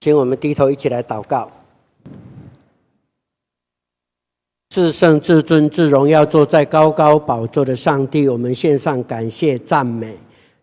请我们低头一起来祷告。至圣、至尊、至荣耀，坐在高高宝座的上帝，我们献上感谢赞美。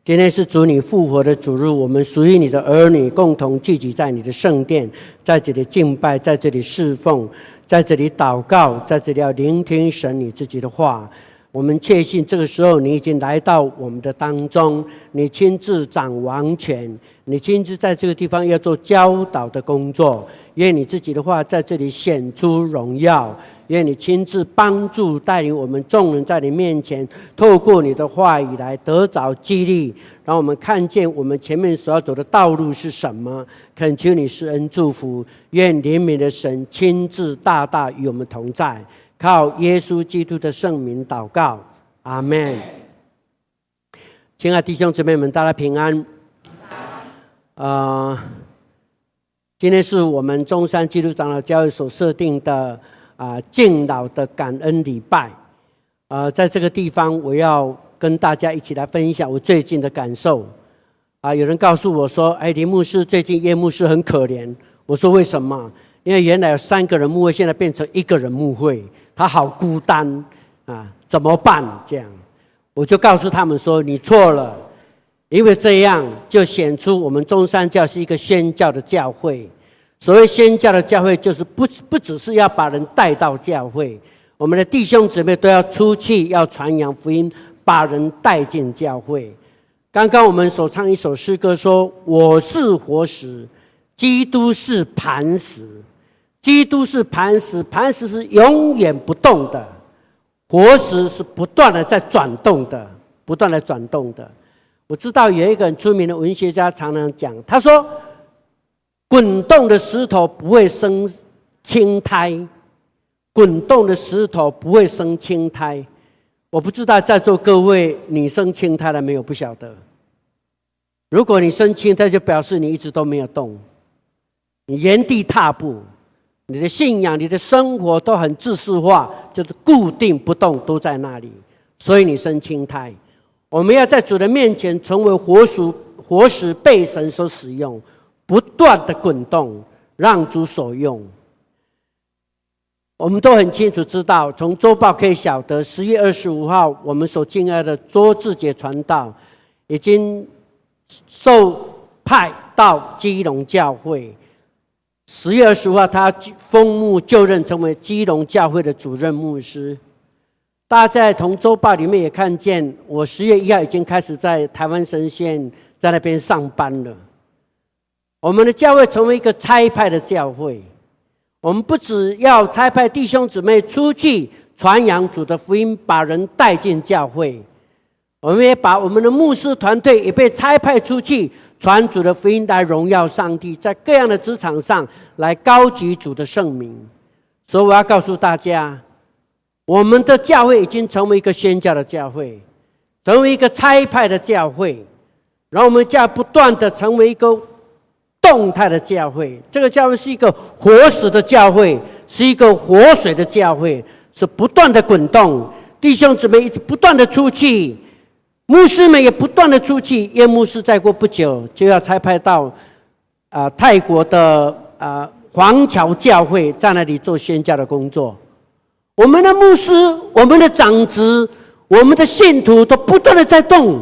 今天是主你复活的主日，我们属于你的儿女，共同聚集在你的圣殿，在这里敬拜，在这里侍奉，在这里祷告，在这里要聆听神你自己的话。我们确信这个时候你已经来到我们的当中，你亲自掌王权。你亲自在这个地方要做教导的工作，愿你自己的话在这里显出荣耀，愿你亲自帮助带领我们众人在你面前，透过你的话语来得着激励，让我们看见我们前面所要走的道路是什么。恳求你施恩祝福，愿怜悯的神亲自大大与我们同在，靠耶稣基督的圣名祷告，阿门。亲爱弟兄姊妹们，大家平安。啊、呃，今天是我们中山基督长老教会所设定的啊敬老的感恩礼拜。啊、在这个地方，我要跟大家一起来分享我最近的感受。啊、有人告诉我说：“哎，林牧师最近夜牧师很可怜。”我说：“为什么？因为原来有三个人牧会，现在变成一个人牧会，他好孤单啊，怎么办？”这样，我就告诉他们说：“你错了。”因为这样就显出我们中山教是一个宣教的教会。所谓宣教的教会，就是不不只是要把人带到教会，我们的弟兄姊妹都要出去，要传扬福音，把人带进教会。刚刚我们所唱一首诗歌说：“我是活石，基督是磐石。基督是磐石，磐石是永远不动的，活石是不断的在转动的，不断的转动的。”我知道有一个很出名的文学家常常讲，他说：“滚动的石头不会生青苔，滚动的石头不会生青苔。”我不知道在座各位你生青苔了没有？不晓得。如果你生青苔，就表示你一直都没有动，你原地踏步，你的信仰、你的生活都很自私化，就是固定不动，都在那里，所以你生青苔。我们要在主的面前成为活石，活石被神所使用，不断的滚动，让主所用。我们都很清楚知道，从周报可以晓得，十月二十五号，我们所敬爱的卓志杰传道已经受派到基隆教会。十月二十号，他封牧就任，成为基隆教会的主任牧师。大家在同周报里面也看见，我十月一号已经开始在台湾神县在那边上班了。我们的教会成为一个差派的教会，我们不只要差派弟兄姊妹出去传扬主的福音，把人带进教会，我们也把我们的牧师团队也被差派出去传主的福音，来荣耀上帝，在各样的职场上来高举主的圣名。所以我要告诉大家。我们的教会已经成为一个宣教的教会，成为一个差派的教会，然后我们将不断的成为一个动态的教会。这个教会是一个活死的教会，是一个活水的教会，是不断的滚动。弟兄姊妹一直不断的出去，牧师们也不断的出去。叶牧师再过不久就要差派到啊、泰国的啊、呃、华侨教会，在那里做宣教的工作。我们的牧师、我们的长子、我们的信徒都不断的在动，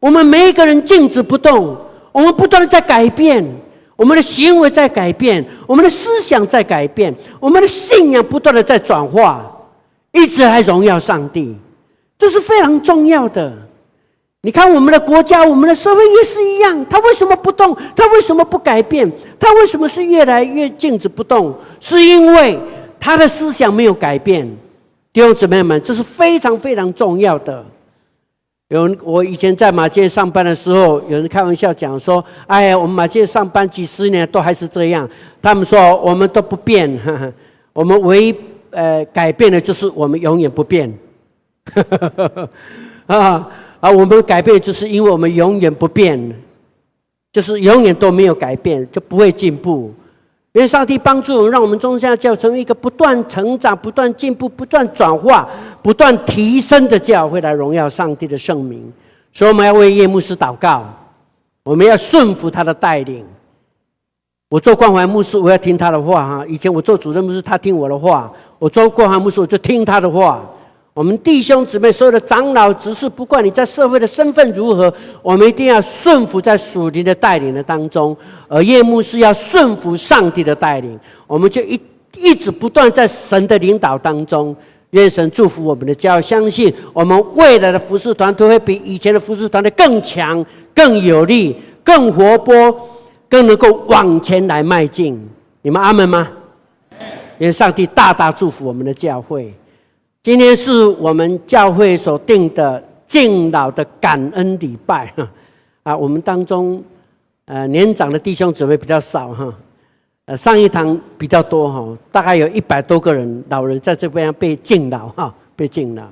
我们每一个人静止不动，我们不断的在改变，我们的行为在改变，我们的思想在改变，我们的信仰不断的在转化，一直来荣耀上帝，这是非常重要的。你看我们的国家、我们的社会也是一样，他为什么不动？他为什么不改变？他为什么是越来越静止不动？是因为。他的思想没有改变，弟兄姊妹们，这是非常非常重要的。有人，我以前在马街上班的时候，有人开玩笑讲说：“哎呀，我们马街上班几十年都还是这样。”他们说：“我们都不变，呵呵，我们唯一呃改变的就是我们永远不变。”啊啊，我们改变就是因为我们永远不变，就是永远都没有改变，就不会进步。愿上帝帮助我们，让我们中下教成为一个不断成长、不断进步、不断转化、不断提升的教会，来荣耀上帝的圣名。所以，我们要为叶牧师祷告，我们要顺服他的带领。我做关怀牧师，我要听他的话哈。以前我做主任牧师，他听我的话；我做关怀牧师，我就听他的话。我们弟兄姊妹，所有的长老执事，不管你在社会的身份如何，我们一定要顺服在属灵的带领的当中。而夜幕是要顺服上帝的带领，我们就一一直不断在神的领导当中。愿神祝福我们的教，相信我们未来的服事团队会比以前的服事团队更强、更有力、更活泼、更能够往前来迈进。你们阿门吗？愿上帝大大祝福我们的教会。今天是我们教会所定的敬老的感恩礼拜，啊，我们当中，呃，年长的弟兄姊妹比较少哈，呃，上一堂比较多哈，大概有一百多个人老人在这边被敬老哈，被敬老。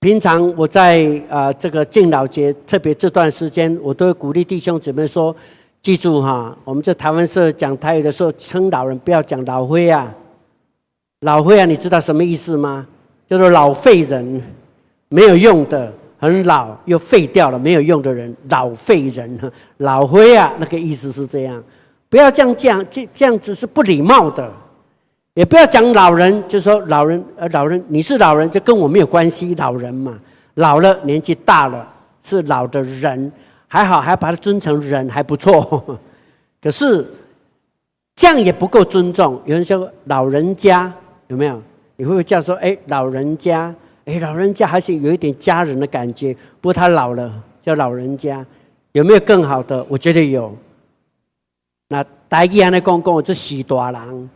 平常我在啊这个敬老节，特别这段时间，我都会鼓励弟兄姊妹说，记住哈，我们在台湾社讲台语的时候，称老人不要讲老灰啊。老灰啊，你知道什么意思吗？叫做老废人，没有用的，很老又废掉了，没有用的人，老废人。老灰啊，那个意思是这样，不要这样讲，这这样子是不礼貌的。也不要讲老人，就说老人，呃，老人，你是老人，就跟我没有关系。老人嘛，老了，年纪大了，是老的人，还好，还把他尊成人，还不错。可是这样也不够尊重。有人说老人家。有没有？你会不会叫说：“哎，老人家，哎，老人家还是有一点家人的感觉。不过他老了，叫老人家，有没有更好的？我觉得有。那台语安尼讲讲，这喜大人，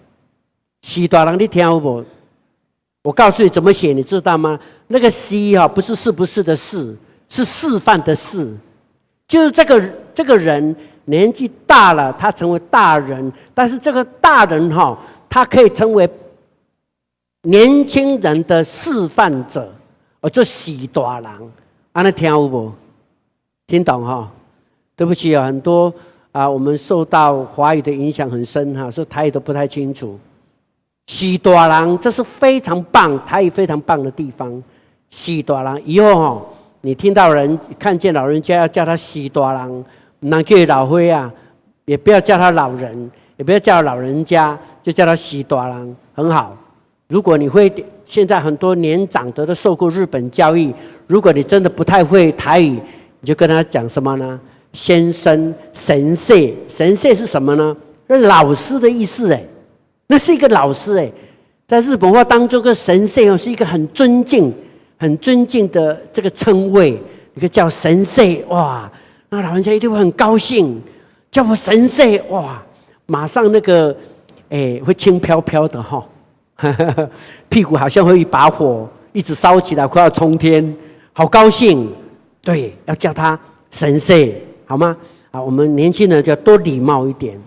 喜大人，你听有无？我告诉你怎么写，你知道吗？那个“西”哈，不是是不是的“是”，是示范的“示”，就是这个这个人年纪大了，他成为大人，但是这个大人哈，他可以成为。年轻人的示范者，我做喜大人，安尼听有无？听懂哈？对不起啊，很多啊，我们受到华语的影响很深哈，所以台语都不太清楚。喜大人，这是非常棒，台语非常棒的地方。喜大人，以后哈，你听到人看见老人家要叫他喜大人，那叫老灰啊，也不要叫他老人，也不要叫老人家，就叫他喜大人，很好。如果你会，现在很多年长的都受过日本教育。如果你真的不太会台语，你就跟他讲什么呢？先生、神社、神社是什么呢？那老师的意思哎，那是一个老师哎，在日本话当中，个神社哦是一个很尊敬、很尊敬的这个称谓，一个叫神社哇，那老人家一定会很高兴，叫我神社哇，马上那个哎会轻飘飘的哈。屁股好像会一把火，一直烧起来，快要冲天，好高兴。对，要叫他神社，好吗？啊，我们年轻人就要多礼貌一点。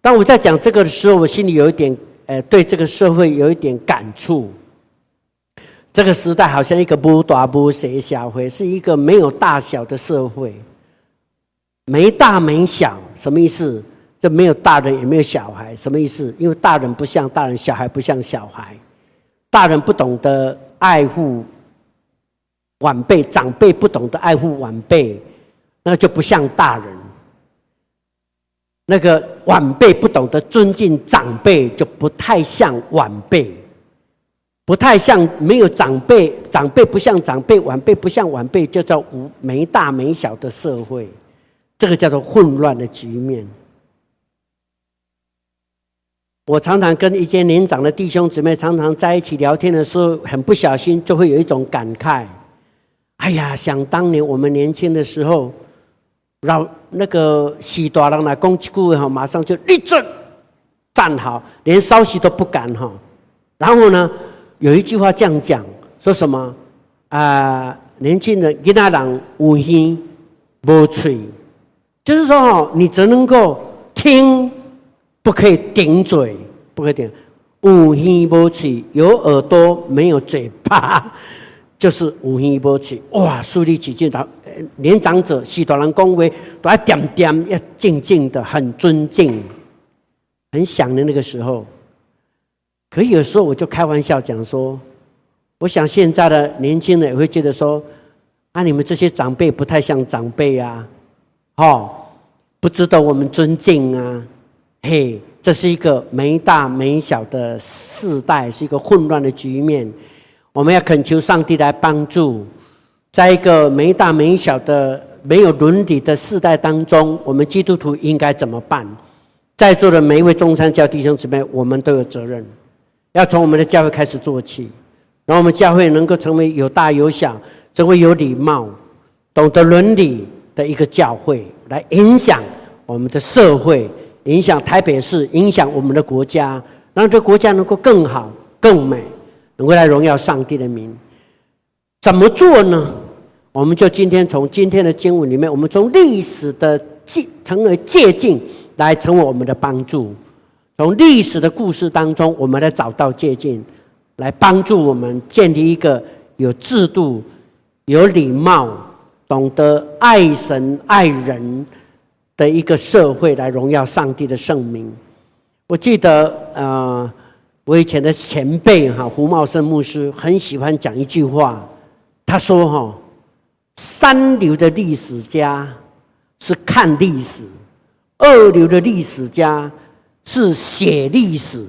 当我在讲这个的时候，我心里有一点，呃，对这个社会有一点感触。这个时代好像一个不大不小社会，是一个没有大小的社会，没大没小，什么意思？这没有大人，也没有小孩，什么意思？因为大人不像大人，小孩不像小孩。大人不懂得爱护晚辈，长辈不懂得爱护晚辈，那就不像大人。那个晚辈不懂得尊敬长辈，就不太像晚辈，不太像没有长辈，长辈不像长辈，晚辈不像晚辈，就叫无没大没小的社会。这个叫做混乱的局面。我常常跟一些年长的弟兄姊妹常常在一起聊天的时候，很不小心就会有一种感慨：哎呀，想当年我们年轻的时候，老那个喜大人来讲几句话，马上就立正站好，连稍息都不敢哈。然后呢，有一句话这样讲，说什么啊？年轻人跟他讲无音无嘴，就是说哦，你只能够听。不可以顶嘴，不可以顶。有耳无嘴，有耳朵没有嘴巴，就是有耳无嘴。哇，树立起敬，年长者喜大人恭维，都要点点，要静静的，很尊敬，很想的那个时候。可有时候我就开玩笑讲说，我想现在的年轻人也会觉得说，啊，你们这些长辈不太像长辈啊，哦。不值得我们尊敬啊！嘿，这是一个没大没小的世代，是一个混乱的局面。我们要恳求上帝来帮助，在一个没大没小的没有伦理的世代当中，我们基督徒应该怎么办？在座的每一位中山教弟兄姊妹，我们都有责任，要从我们的教会开始做起，让我们教会能够成为有大有小，成为有礼貌、懂得伦理的一个教会，来影响我们的社会，影响台北市，影响我们的国家，让这国家能够更好、更美。能够来荣耀上帝的名，怎么做呢？我们就今天从今天的经文里面，我们从历史的借成为借镜，来成为我们的帮助。从历史的故事当中，我们来找到借镜，来帮助我们建立一个有制度、有礼貌、懂得爱神爱人的一个社会，来荣耀上帝的圣名。我记得啊。呃我以前的前辈哈胡茂生牧师很喜欢讲一句话，他说：“哈，三流的历史家是看历史，二流的历史家是写历史。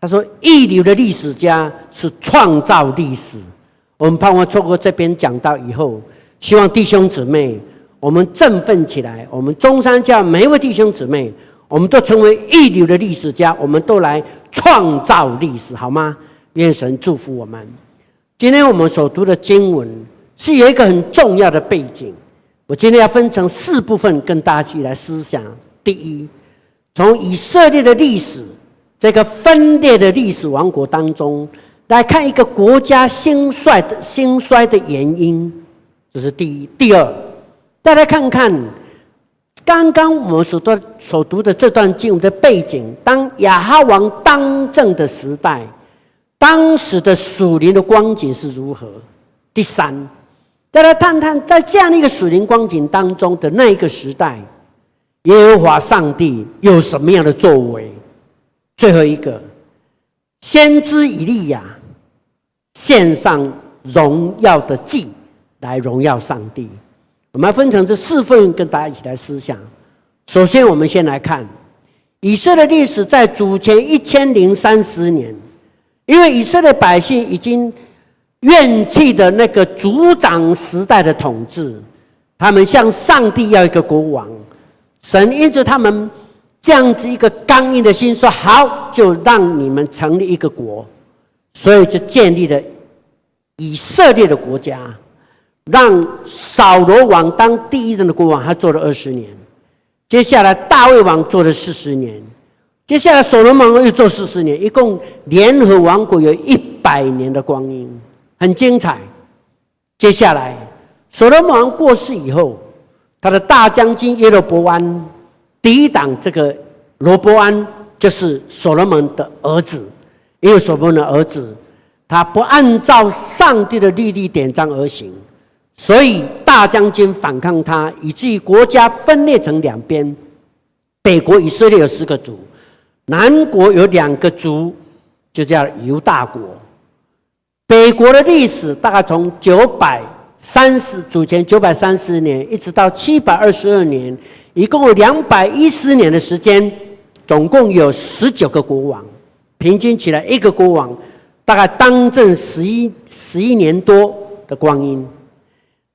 他说一流的历史家是创造历史。我们盼望透过这边讲到以后，希望弟兄姊妹我们振奋起来，我们中山教每一位弟兄姊妹。”我们都成为一流的历史家，我们都来创造历史，好吗？愿神祝福我们。今天我们所读的经文是有一个很重要的背景，我今天要分成四部分跟大家一起来思想。第一，从以色列的历史这个分裂的历史王国当中来看一个国家兴衰的兴衰的原因，这是第一。第二，再来看看。刚刚我们所读所读的这段经文的背景，当亚哈王当政的时代，当时的属灵的光景是如何？第三，再来探探在这样的一个属灵光景当中的那一个时代，耶和华上帝有什么样的作为？最后一个，先知以利亚献上荣耀的祭来荣耀上帝。我们分成这四份，跟大家一起来思想。首先，我们先来看以色列历史，在主前一千零三十年，因为以色列百姓已经怨气的那个族长时代的统治，他们向上帝要一个国王。神因着他们这样子一个刚硬的心，说好，就让你们成立一个国，所以就建立了以色列的国家。让扫罗王当第一任的国王，他做了二十年。接下来大卫王做了四十年，接下来所罗门王又做四十年，一共联合王国有一百年的光阴，很精彩。接下来所罗门王过世以后，他的大将军耶罗波安抵挡这个罗波安，就是所罗门的儿子，因为所罗门的儿子他不按照上帝的律例典章而行。所以大将军反抗他，以至于国家分裂成两边。北国以色列有四个族，南国有两个族，就叫犹大国。北国的历史大概从九百三十主前九百三十年，一直到七百二十二年，一共有两百一十年的时间，总共有十九个国王，平均起来一个国王大概当政十一十一年多的光阴。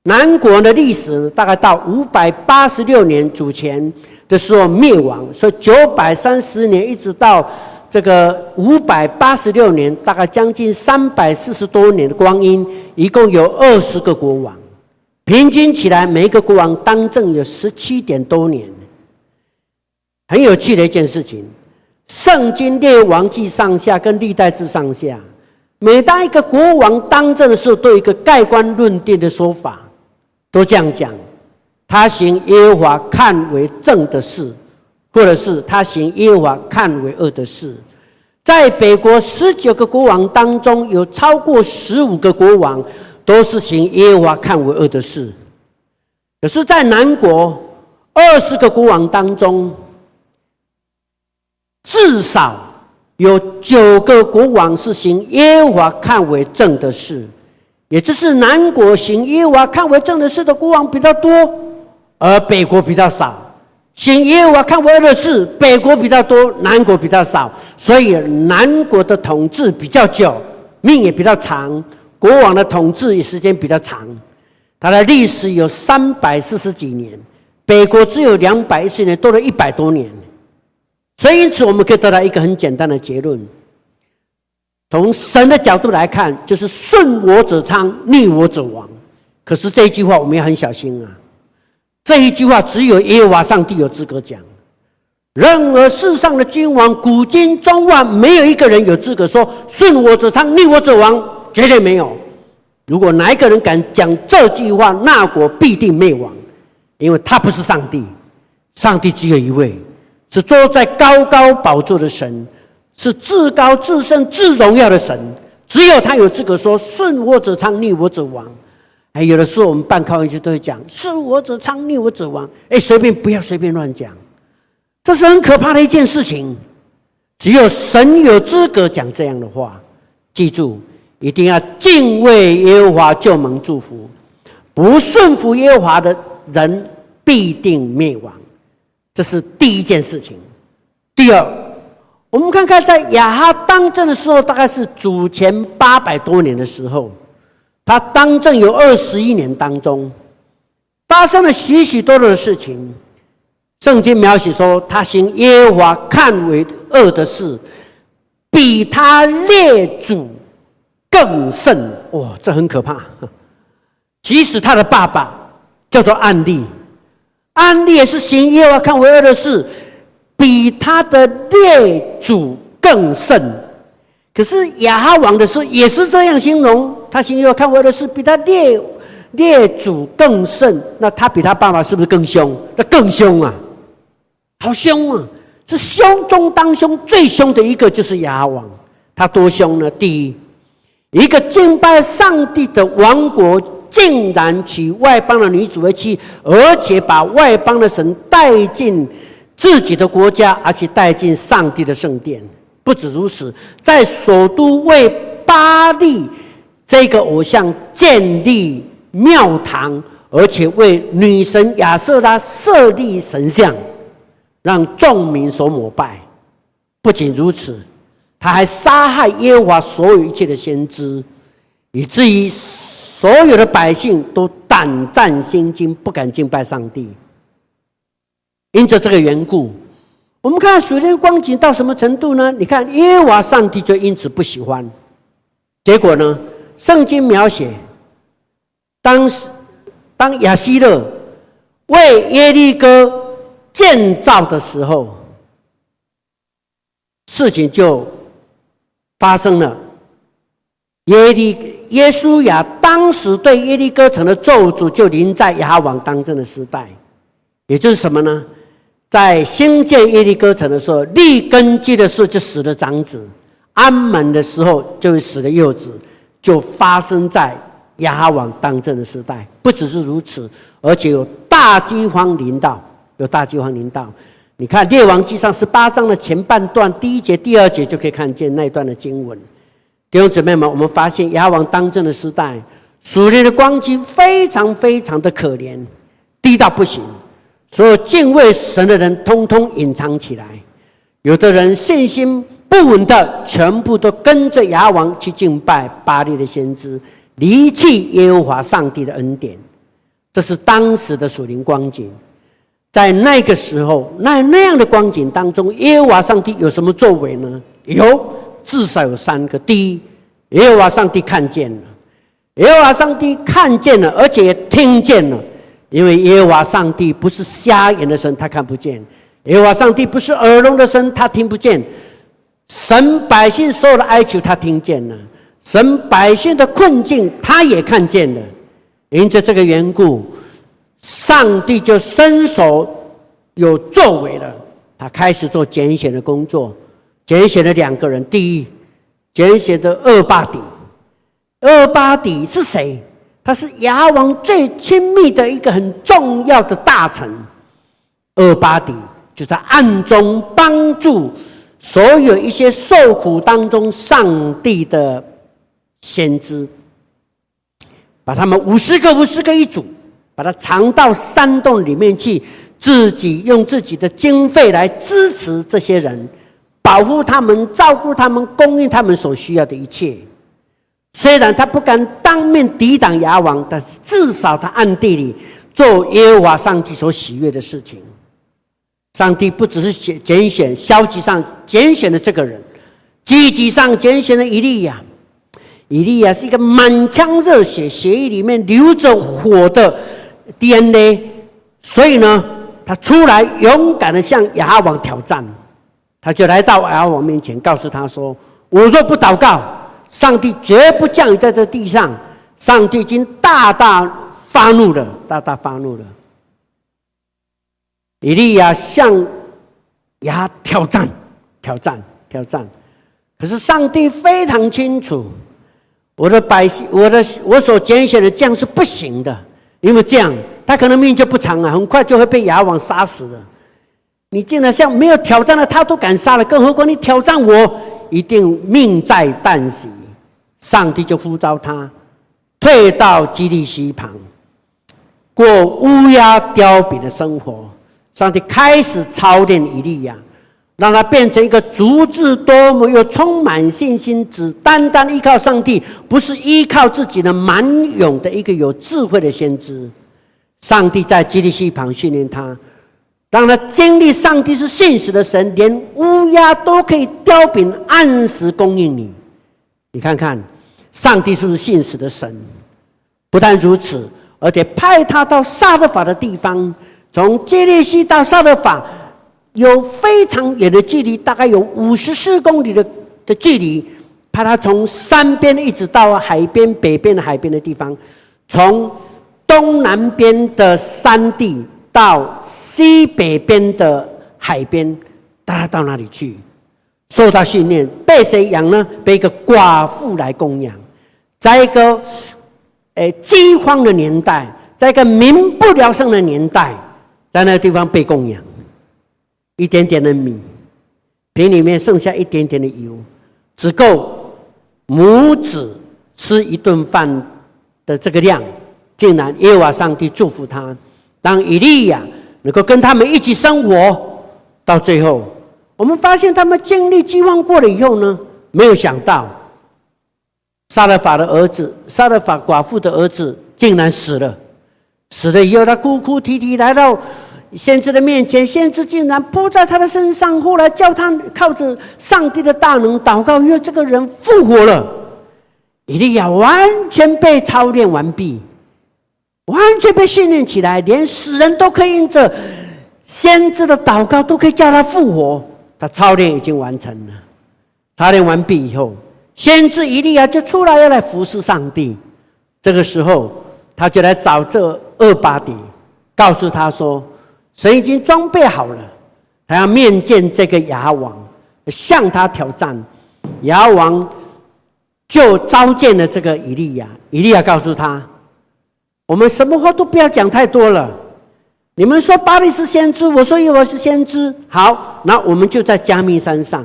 南国的历史大概到五百八十六年主前的时候灭亡，所以九百三十年一直到这个五百八十六年，大概将近三百四十多年的光阴，一共有二十个国王，平均起来每一个国王当政有十七点多年。很有趣的一件事情，圣经列王记上下跟历代志上下，每当一个国王当政的时候，都有一个盖棺论定的说法。都这样讲，他行耶和华看为正的事，或者是他行耶和华看为恶的事。在北国十九个国王当中，有超过十五个国王都是行耶和华看为恶的事。可是，在南国二十个国王当中，至少有九个国王是行耶和华看为正的事。也就是南国行耶和华看为正的事的国王比较多，而北国比较少。行耶和华看为恶的事，北国比较多，南国比较少，所以南国的统治比较久，命也比较长，国王的统治时间比较长，他的历史有三百四十几年，北国只有两百一十年，多了一百多年。所以因此，我们可以得到一个很简单的结论：从神的角度来看，就是顺我者昌，逆我者亡。可是这一句话，我们要很小心啊。这一句话只有耶和华上帝有资格讲，任何世上的君王，古今中外，没有一个人有资格说顺我者昌，逆我者亡，绝对没有。如果哪一个人敢讲这句话，那国必定灭亡，因为他不是上帝，上帝只有一位，是坐在高高宝座的神，是至高至圣至荣耀的神，只有他有资格说顺我者昌，逆我者亡。哎，有的时候我们办开玩笑都会讲“顺我者昌，逆我者亡”。哎，随便不要随便乱讲，这是很可怕的一件事情。只有神有资格讲这样的话。记住，一定要敬畏耶和华，就蒙祝福；不顺服耶和华的人，必定灭亡。这是第一件事情。第二，我们看看在亚哈当政的时候，大概是主前八百多年的时候。他当政有二十一年当中，发生了许许多多的事情。圣经描写说，他行耶和华看为恶的事，比他列祖更甚。哇，这很可怕。即使他的爸爸叫做暗利，暗利也是行耶和华看为恶的事，比他的列祖更甚。可是亚哈王的事也是这样形容。他行耶和华看为恶的事，比他列列祖更甚。那他比他爸爸是不是更凶？那更凶啊！好凶啊！是凶中当凶，最凶的一个就是亚哈王。他多凶呢？第一，一个敬拜上帝的王国，竟然娶外邦的女子为妻，而且把外邦的神带进自己的国家，而且带进上帝的圣殿。不止如此，在首都为巴力。这个偶像建立庙堂，而且为女神亚瑟拉设立神像，让众民所膜拜。不仅如此，他还杀害耶和华所有一切的先知，以至于所有的百姓都胆战心惊，不敢敬拜上帝。因着这个缘故，我们看属灵光景到什么程度呢？你看耶和华上帝就因此不喜欢，结果呢？圣经描写，当时当亚希勒为耶利哥建造的时候，事情就发生了。耶利耶稣亚当时对耶利哥城的咒诅就临在亚王当政的时代，也就是什么呢？在兴建耶利哥城的时候，立根基的时候就死了长子，安满的时候就死了幼子。就发生在亚哈王当政的时代，不只是如此，而且有大饥荒临到，有大饥荒临到。你看《列王纪上》十八章的前半段第一节、第二节，就可以看见那段的经文。弟兄姊妹们，我们发现亚王当政的时代，属灵的光景非常非常的可怜，低到不行。所有敬畏神的人，通通隐藏起来。有的人信心。不稳的，全部都跟着亚哈王去敬拜巴力的先知，离弃耶和华上帝的恩典。这是当时的属灵光景。在那个时候，那那样的光景当中，耶和华上帝有什么作为呢？有，至少有三个。第一，耶和华上帝看见了，耶和华上帝看见了，而且也听见了，因为耶和华上帝不是瞎眼的神，他看不见；耶和华上帝不是耳聋的神，他听不见。神百姓所有的哀求，他听见了；神百姓的困境，他也看见了。因着这个缘故，上帝就伸手有作为了。他开始做拣选的工作，拣选了两个人。第一，拣选的厄巴底。厄巴底是谁？他是牙王最亲密的一个很重要的大臣。厄巴底就在暗中帮助。所有一些受苦当中，上帝的先知，把他们五十个、五十个一组，把他藏到山洞里面去，自己用自己的经费来支持这些人，保护他们、照顾他们、供应他们所需要的一切。虽然他不敢当面抵挡亚王，但是至少他暗地里做耶和华上帝所喜悦的事情。上帝不只是选拣选，消极上拣选了这个人，积极上拣选了以利亚。以利亚是一个满腔热血，血液里面流着火的 DNA，所以呢，他出来勇敢的向亚王挑战。他就来到亚王面前，告诉他说：“我若不祷告。”上帝绝不降雨在这地上，上帝已经大大发怒了，大大发怒了。以利亚向亚挑战，挑战，挑战。可是上帝非常清楚，我的百姓，我的我所拣选的将是不行的，因为这样他可能命就不长了，很快就会被亚王杀死了。你竟然像没有挑战的他都敢杀了，更何况你挑战我，一定命在旦夕。上帝就呼召他退到基利溪旁，过乌鸦叼饼的生活。上帝开始操练以利亚，让他变成一个足智多谋又充满信心，只单单依靠上帝，不是依靠自己的蛮勇的一个有智慧的先知。上帝在基利溪旁训练他，让他经历上帝是信实的神，连乌鸦都可以叼饼按时供应你。你看看。上帝是不是信实的神？不但如此，而且派他到撒勒法的地方，从基利西到撒勒法有非常远的距离，大概有五十四公里的的距离。派他从山边一直到海边，北边的海边的地方，从东南边的山地到西北边的海边，带他到哪里去？受到训练，被谁养呢？被一个寡妇来供养。在一个，诶，饥荒的年代，在一个民不聊生的年代，在那个地方被供养，一点点的米，瓶里面剩下一点点的油，只够母子吃一顿饭的这个量，竟然耶和华上帝祝福他，当以利亚能够跟他们一起生活，到最后，我们发现他们经历饥荒过了以后呢，没有想到。撒勒法的儿子，撒勒法寡妇的儿子，竟然死了。死了以后，他哭哭啼啼来到先知的面前，先知竟然扑在他的身上。后来叫他靠着上帝的大能祷告，因为这个人复活了。以利亚完全被操练完毕，完全被训练起来，连死人都可以因着先知的祷告都可以叫他复活。他操练已经完成了，操练完毕以后。先知以利亚就出来要来服侍上帝，这个时候他就来找这厄巴底，告诉他说：“神已经装备好了，他要面见这个亚王，向他挑战。”亚王就召见了这个以利亚，以利亚告诉他：“我们什么话都不要讲太多了。你们说巴力是先知，我说耶和华是先知。好，那我们就在加密山上。”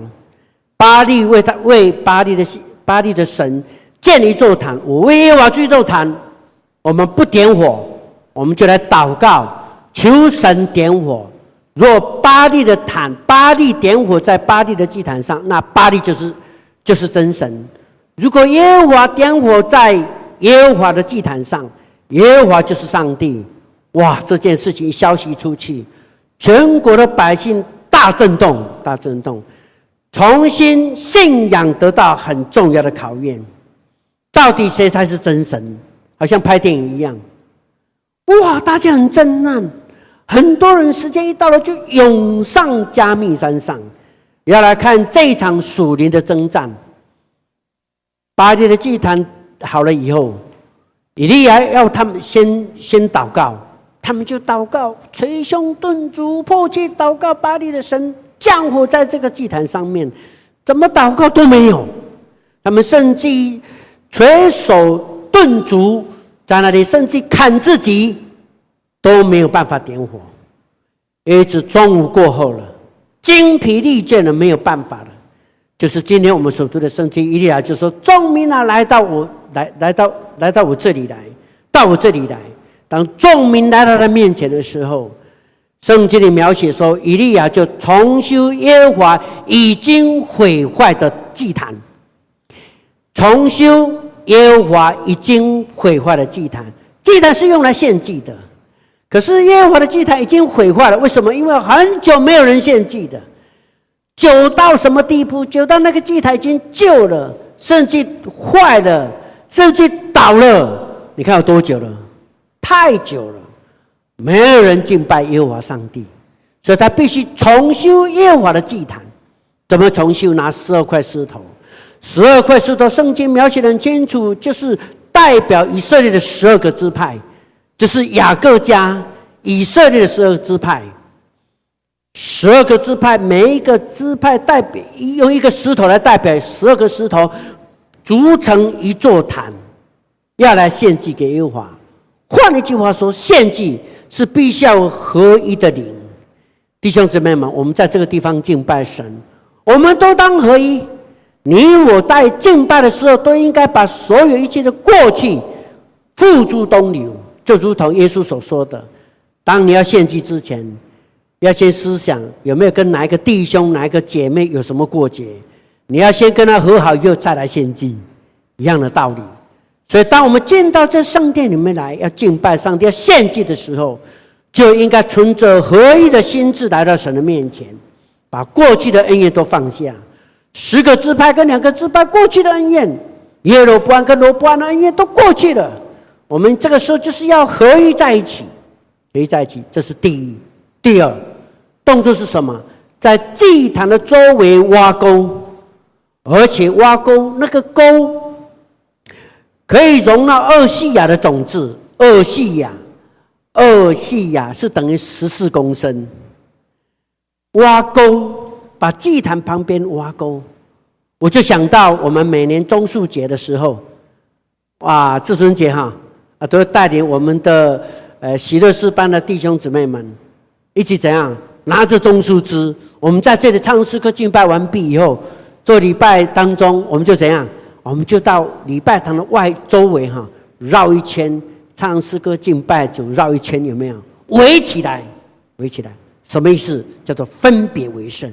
巴利为他为巴利的巴利的神建立一座坛，我为耶和华筑一座坛。我们不点火，我们就来祷告，求神点火。若巴利的坛，巴利点火在巴利的祭坛上，那巴利就是就是真神。如果耶和华点火在耶和华的祭坛上，耶和华就是上帝。哇！这件事情消息出去，全国的百姓大震动，大震动。重新信仰得到很重要的考验，到底谁才是真神？好像拍电影一样，哇！大家很震撼，很多人时间一到了就涌上加密山上，要来看这场属灵的征战。巴力的祭坛好了以后，以利亚要他们先先祷告，他们就祷告，捶胸顿足，迫切祷告巴力的神。降火在这个祭坛上面，怎么祷告都没有。他们甚至捶手顿足在那里，甚至砍自己都没有办法点火。一直中午过后了，精疲力尽了，没有办法了。就是今天我们所读的圣经，一利亚就说：“众民啊，来到我来来到来到我这里来，到我这里来。当众民来到他面前的时候。”圣经里描写说，以利亚就重修耶和华已经毁坏的祭坛，重修耶和华已经毁坏的祭坛。祭坛是用来献祭的，可是耶和华的祭坛已经毁坏了。为什么？因为很久没有人献祭的，久到什么地步？久到那个祭坛已经旧了，甚至坏了，甚至倒了。你看有多久了？太久了。没有人敬拜耶和华上帝，所以他必须重修耶和华的祭坛。怎么重修？拿十二块石头，十二块石头，圣经描写得很清楚，就是代表以色列的十二个支派，就是雅各家以色列的十二支派。十二个支派，每一个支派代表用一个石头来代表十二个石头，组成一座坛，要来献祭给耶和华。换一句话说，献祭。是必须要合一的灵，弟兄姊妹们，我们在这个地方敬拜神，我们都当合一。你我在敬拜的时候，都应该把所有一切的过去付诸东流，就如同耶稣所说的：当你要献祭之前，要先思想有没有跟哪一个弟兄、哪一个姐妹有什么过节，你要先跟他和好，以后再来献祭，一样的道理。所以，当我们进到这圣殿里面来，要敬拜上帝、要献祭的时候，就应该存着合一的心志来到神的面前，把过去的恩怨都放下。十个支派跟两个支派过去的恩怨，耶罗波安跟罗波安的恩怨都过去了。我们这个时候就是要合一在一起，合一在一起，这是第一。第二，动作是什么？在祭坛的周围挖沟，而且挖沟那个沟。可以容纳二细亚的种子，二细亚，二细亚是等于十四公升。挖沟，把祭坛旁边挖沟，我就想到我们每年棕树节的时候，哇，至尊节哈啊，都会带领我们的呃喜乐诗班的弟兄姊妹们一起怎样拿着棕树枝，我们在这里唱诗歌敬拜完毕以后，做礼拜当中，我们就怎样？我们就到礼拜堂的外周围哈，绕一圈，唱诗歌敬拜主，绕一圈有没有？围起来，围起来，什么意思？叫做分别为圣。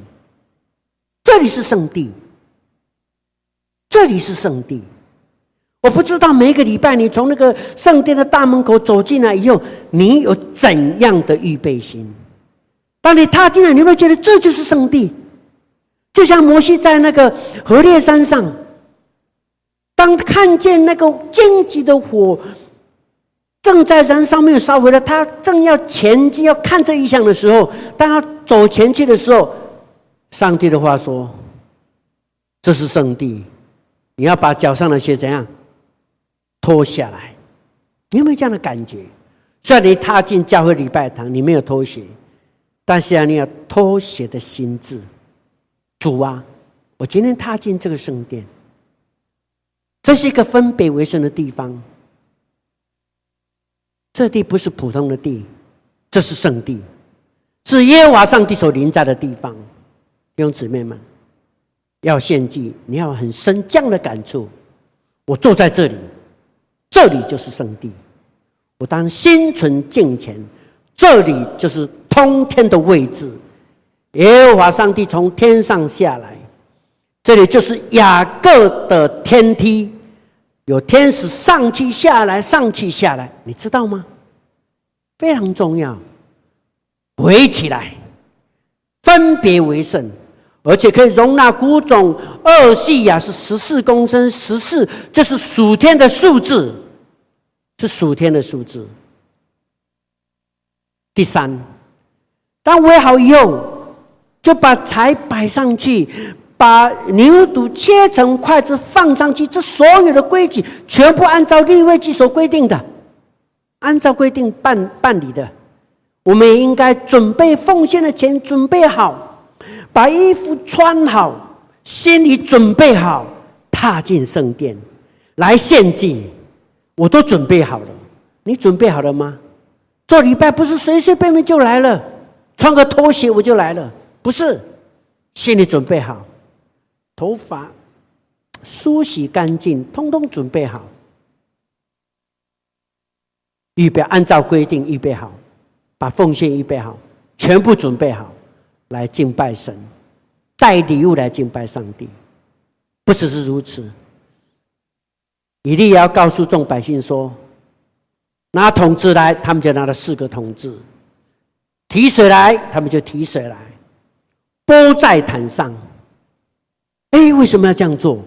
这里是圣地，这里是圣地。我不知道每个礼拜你从那个圣殿的大门口走进来以后，你有怎样的预备心？当你踏进来，你会觉得这就是圣地，就像摩西在那个何烈山上。当看见那个荆棘的火正在燃烧，没有烧毁了，他正要前进，要看这一项的时候，当他走前去的时候，上帝的话说：“这是圣地，你要把脚上的鞋怎样脱下来？你有没有这样的感觉？虽然你踏进教会礼拜堂，你没有脱鞋，但是啊，你要脱鞋的心志。主啊，我今天踏进这个圣殿。”这是一个分别为圣的地方，这地不是普通的地，这是圣地，是耶和华上帝所临在的地方。弟兄姊妹们，要献祭，你要很深这样的感触。我坐在这里，这里就是圣地。我当心存敬虔，这里就是通天的位置。耶和华上帝从天上下来，这里就是雅各的天梯。有天使上去下来，上去下来，你知道吗？非常重要，围起来，分别为圣，而且可以容纳古种。二细呀是十四公升，十四这是属天的数字，是属天的数字。第三，当围好以后，就把柴摆上去。把牛犊切成筷子放上去，这所有的规矩全部按照立位记所规定的，按照规定办办理的。我们也应该准备奉献的钱准备好，把衣服穿好，心里准备好，踏进圣殿来献祭。我都准备好了，你准备好了吗？做礼拜不是随随便便就来了，穿个拖鞋我就来了，不是，心里准备好。头发梳洗干净，通通准备好，预备按照规定预备好，把奉献预备好，全部准备好来敬拜神，带礼物来敬拜上帝。不只是如此，以利亚要告诉众百姓说：“拿桶子来，他们就拿了四个桶子；提水来，他们就提水来，拨在坛上。”哎，为什么要这样做？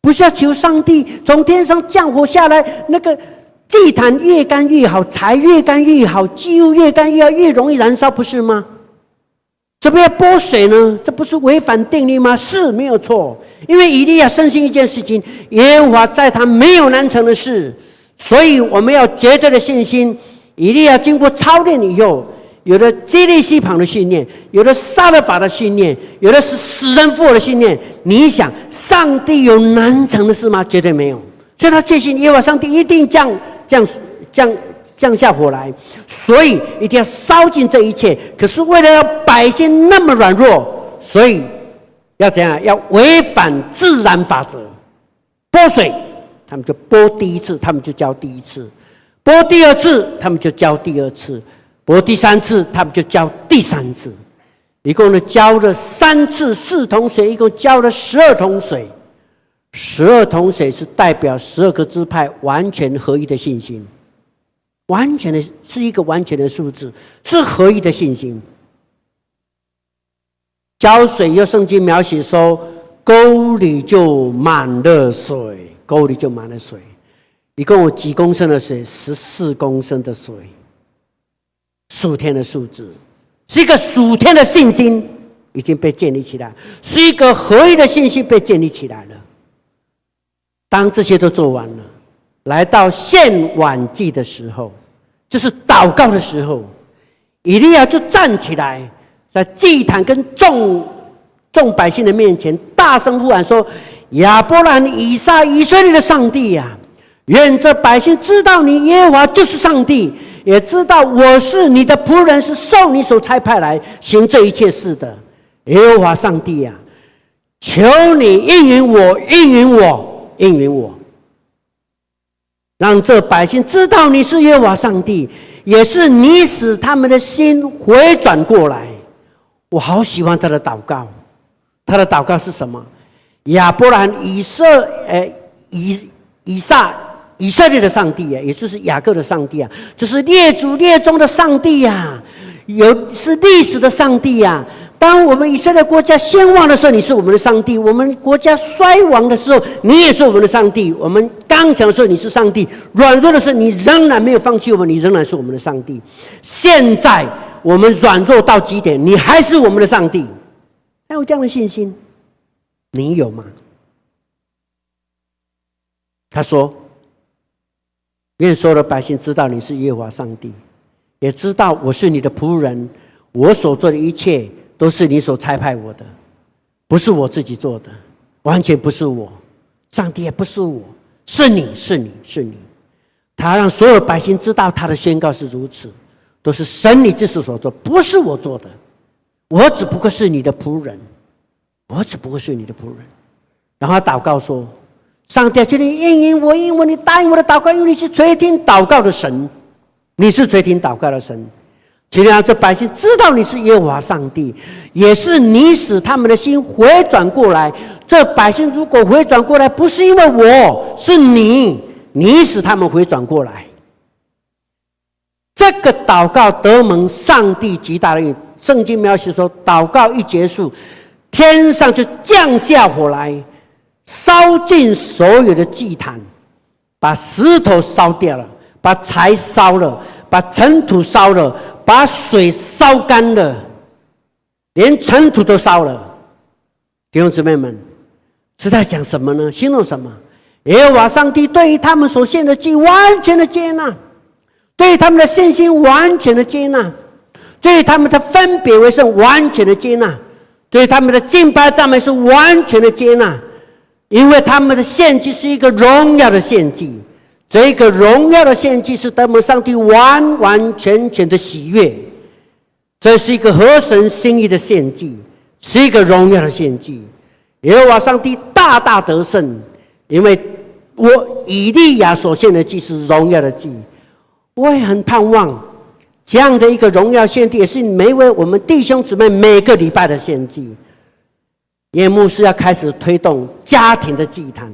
不是要求上帝从天上降火下来，那个祭坛越干越好，柴越干越好，机油越干越好，越容易燃烧，不是吗？怎么要拨水呢？这不是违反定律吗？是没有错，因为以利亚深信一件事情：耶和华在他没有难成的事，所以我们要绝对的信心。以利亚经过操练以后。有的接力西旁的训练，有的杀勒法的训练，有的是死人复活的训练。你想，上帝有难成的事吗？绝对没有。所以他确信耶和华上帝一定降降降降下火来，所以一定要烧尽这一切。可是为了要百姓那么软弱，所以要怎样？要违反自然法则，泼水，他们就泼第一次，他们就浇第一次；泼第二次，他们就浇第二次。我第三次，他们就浇第三次，一共呢浇了三次四桶水，一共浇了十二桶水。十二桶水是代表十二个支派完全合一的信心，完全的是一个完全的数字，是合一的信心。浇水，又圣经描写说，沟里就满了水，沟里就满了水，一共有几公升的水？十四公升的水。数天的数字，是一个数天的信心已经被建立起来，是一个合一的信心被建立起来了。当这些都做完了，来到献晚祭的时候，就是祷告的时候，以利亚就站起来，在祭坛跟众众百姓的面前，大声呼喊说：“亚伯兰、以撒、以色列的上帝呀，愿这百姓知道你耶和华就是上帝。”也知道我是你的仆人，是受你所差派来行这一切事的耶和华上帝呀、啊！求你应允我，应允我，应允我，让这百姓知道你是耶和华上帝，也是你使他们的心回转过来。我好喜欢他的祷告，他的祷告是什么？亚伯兰、以色、诶以以撒。以色列的上帝呀，也就是雅各的上帝啊，就是列祖列宗的上帝呀，有是历史的上帝呀。当我们以色列国家兴旺的时候，你是我们的上帝；我们国家衰亡的时候，你也是我们的上帝。我们刚强的时候，你是上帝；软弱的时候，你仍然没有放弃我们，你仍然是我们的上帝。现在我们软弱到极点，你还是我们的上帝。还有这样的信心，你有吗？他说。愿所有的百姓知道你是耶和华上帝，也知道我是你的仆人，我所做的一切都是你所差派我的，不是我自己做的，完全不是我，上帝也不是我，是你是你是你。他让所有百姓知道他的宣告是如此，都是神你之手所做，不是我做的，我只不过是你的仆人，我只不过是你的仆人。然后祷告说。上帝，求你应允我，因为，你答应我的祷告，因为你是垂听祷告的神，你是垂听祷告的神。请让这百姓知道你是耶和华上帝，也是你使他们的心回转过来。这百姓如果回转过来，不是因为我，是你，你使他们回转过来。这个祷告得蒙上帝极大的应。圣经描写说，祷告一结束，天上就降下火来。烧尽所有的祭坛，把石头烧掉了，把柴烧了，把尘土烧了，把水烧干了，连尘土都烧了。弟兄姊妹们，是在讲什么呢？形容什么？耶和华上帝对于他们所献的祭完全的接纳，对他们的信心完全的接纳，对他们的分别为圣完全的接纳，对他们的敬拜赞美是完全的接纳。因为他们的献祭是一个荣耀的献祭，这个荣耀的献祭是得蒙上帝完完全全的喜悦，这是一个合神心意的献祭，是一个荣耀的献祭。耶和华上帝大大得胜，因为我以利亚所献的祭是荣耀的祭。我也很盼望，这样的一个荣耀献祭，也是每位我们弟兄姊妹每个礼拜的献祭。耶牧师要开始推动家庭的祭坛、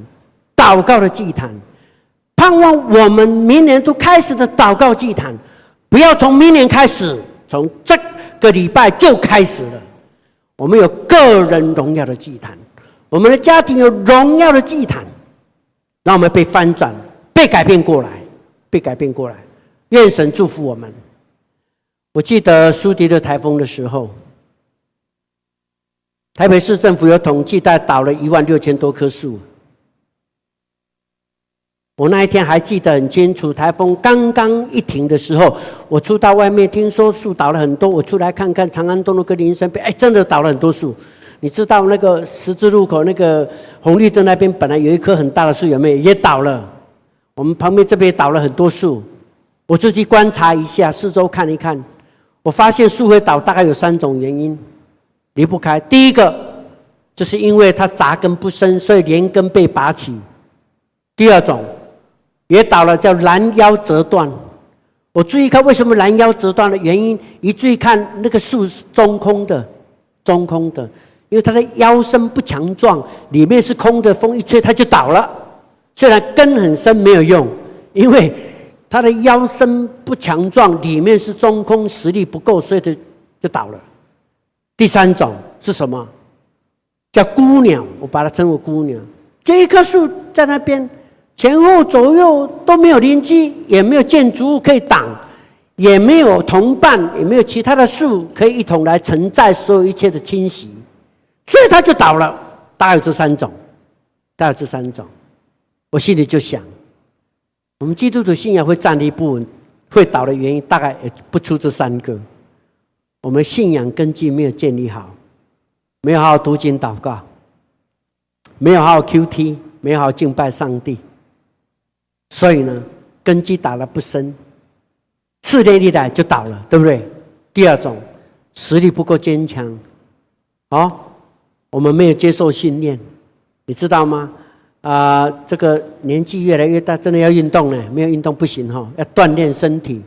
祷告的祭坛，盼望我们明年都开始的祷告祭坛，不要从明年开始，从这个礼拜就开始了。我们有个人荣耀的祭坛，我们的家庭有荣耀的祭坛，让我们被翻转、被改变过来、被改变过来。愿神祝福我们。我记得苏迪的台风的时候，台北市政府有统计，大概倒了一万六千多棵树。我那一天还记得很清楚，台风刚刚一停的时候，我出到外面，听说树倒了很多。我出来看看长安东路跟林森北，哎，真的倒了很多树。你知道那个十字路口那个红绿灯那边本来有一棵很大的树，有没有？也倒了。我们旁边这边倒了很多树。我就去观察一下，四周看一看，我发现树会倒大概有三种原因，离不开。第一个就是因为它扎根不深，所以连根被拔起。第二种。也倒了，叫拦腰折断。我注意看为什么拦腰折断的原因，一注意看那个树是中空的，中空的，因为它的腰身不强壮，里面是空的，风一吹它就倒了。虽然根很深没有用，因为它的腰身不强壮，里面是中空，实力不够，所以它就倒了。第三种是什么？叫姑娘，我把它称为姑娘。这一棵树在那边。前后左右都没有邻居，也没有建筑物可以挡，也没有同伴，也没有其他的树可以一同来承载所有一切的侵袭，所以它就倒了。大概有这三种，大概有这三种。我心里就想，我们基督徒信仰会站立不稳、会倒的原因，大概也不出这三个。我们信仰根基没有建立好，没有好好读经祷告，没有好好 QT，没有好好敬拜上帝。所以呢，根基打得不深，试炼一来就倒了，对不对？第二种，实力不够坚强，哦，我们没有接受训练，你知道吗？啊、这个年纪越来越大，真的要运动呢，没有运动不行哈，要锻炼身体。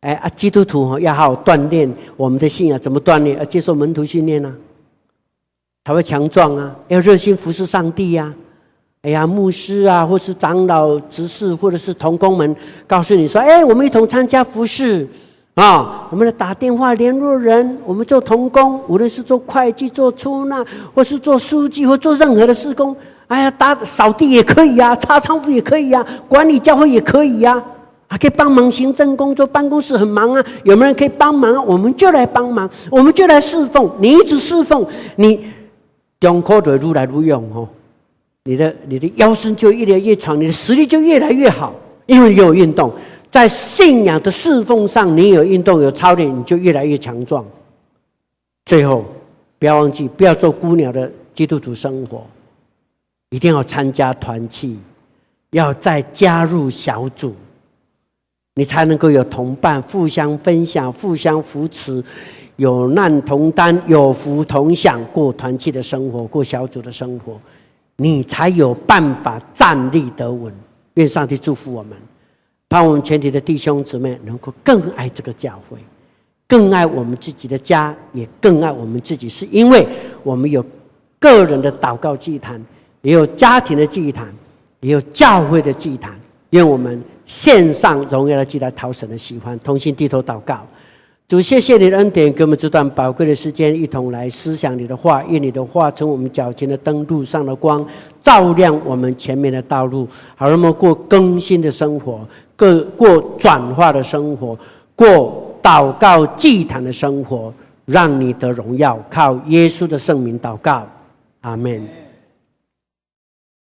哎啊，基督徒要好好锻炼我们的信仰，怎么锻炼？要接受门徒训练啊，才会强壮啊，要热心服侍上帝呀、啊。哎呀，牧师啊，或是长老、执事，或者是同工们，告诉你说：“哎，我们一同参加服事啊！我们来打电话联络人，我们做同工，无论是做会计、做出纳，或是做书记，或做任何的事工。哎呀，打扫地也可以呀、啊，擦窗户也可以呀、啊，管理教会也可以呀、啊，还可以帮忙行政工作，办公室很忙啊。有没有人可以帮忙？我们就来帮忙，我们就来侍奉。你一直侍奉，你用口嘴越来越用哦。”你的你的腰身就越来越长，你的实力就越来越好，因为你有运动，在信仰的侍奉上，你有运动有操练，你就越来越强壮。最后，不要忘记，不要做孤鸟的基督徒生活，一定要参加团契，要再加入小组，你才能够有同伴，互相分享，互相扶持，有难同担，有福同享，过团契的生活，过小组的生活。你才有办法站立得稳。愿上帝祝福我们，盼我们全体的弟兄姊妹能够更爱这个教会，更爱我们自己的家，也更爱我们自己，是因为我们有个人的祷告祭坛，也有家庭的祭坛，也有教会的祭坛。愿我们献上荣耀的祭坛，讨神的喜欢，同心低头祷告。主，谢谢你的恩典，给我们这段宝贵的时间，一同来思想你的话。愿你的话成我们脚前的灯，路上的光，照亮我们前面的道路，好让我们过更新的生活，过过转化的生活，过祷告祭坛的生活，让你得荣耀。靠耶稣的圣名祷告，阿门。